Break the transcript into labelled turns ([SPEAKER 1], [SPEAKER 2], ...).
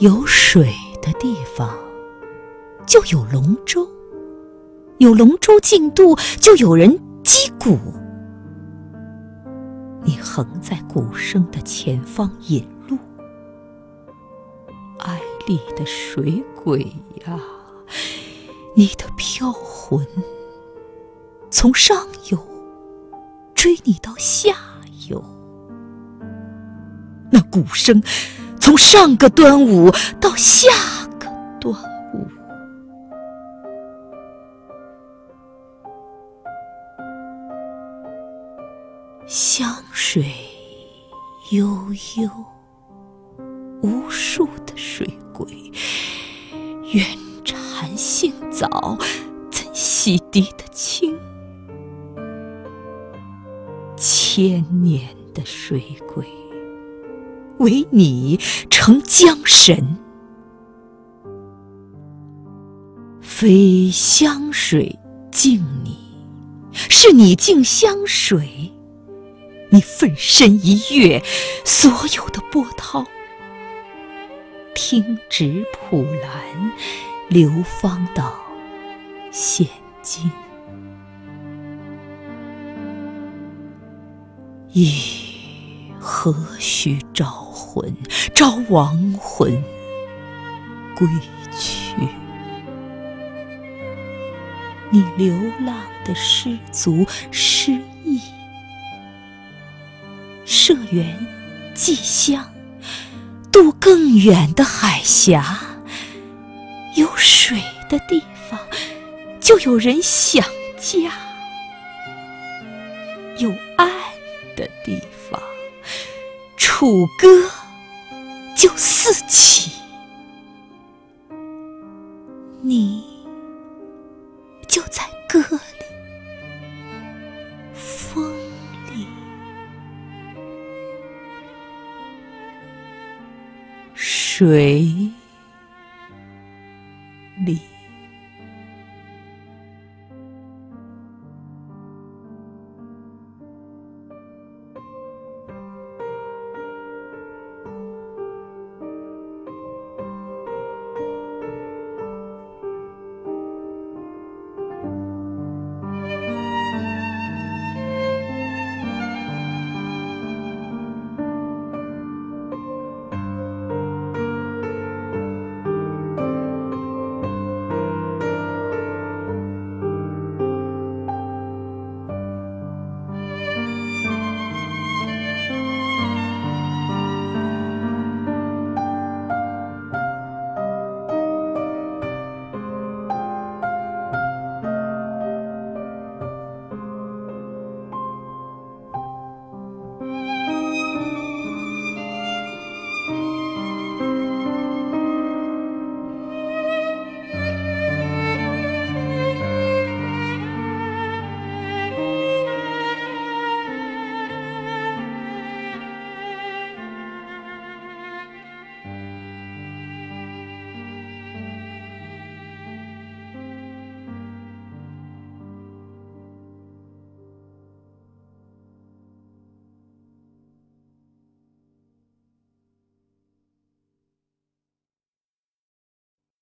[SPEAKER 1] 有水的地方，就有龙舟；有龙舟竞渡，就有人击鼓。你横在鼓声的前方引路，哀丽的水鬼呀，你的飘魂从上游追你到下游，那鼓声。从上个端午到下个端午，香水悠悠，无数的水鬼，愿蝉性早，怎洗涤得清？千年的水鬼。唯你成江神，非香水敬你，是你敬香水。你奋身一跃，所有的波涛，听直普兰，流芳到现今。一。何须招魂？招亡魂归去。你流浪的失足失意，社员寄乡，渡更远的海峡。有水的地方，就有人想家；有爱。楚歌就四起，你就在歌里，风里，水。